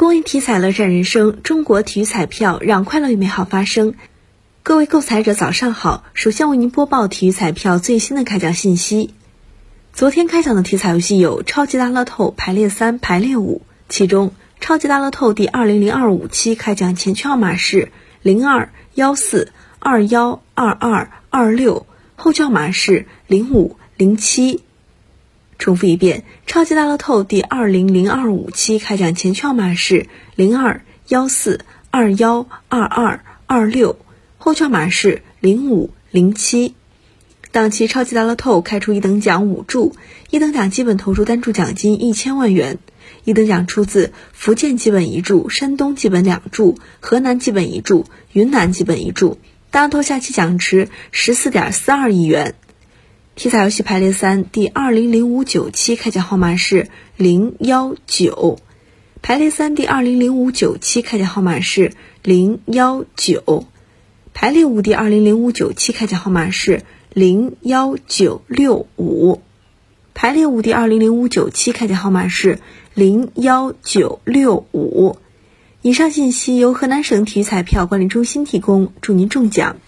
公益体彩乐善人生，中国体育彩票让快乐与美好发生。各位购彩者早上好，首先为您播报体育彩票最新的开奖信息。昨天开奖的体彩游戏有超级大乐透排列三、排列五，其中超级大乐透第二零零二五期开奖前区号码是零二幺四二幺二二二六，后区号码是零五零七。重复一遍，超级大乐透第二零零二五期开奖前券码是零二幺四二幺二二二六，后券码是零五零七。当期超级大乐透开出一等奖五注，一等奖基本投注单注奖金一千万元，一等奖出自福建基本一注、山东基本两注、河南基本一注、云南基本一注，大乐透下期奖池十四点四二亿元。体彩游戏排列三第二零零五九期开奖号码是零幺九，排列三第二零零五九期开奖号码是零幺九，排列五第二零零五九期开奖号码是零幺九六五，排列五第二零零五九期开奖号码是零幺九六五。以上信息由河南省体育彩票管理中心提供，祝您中奖。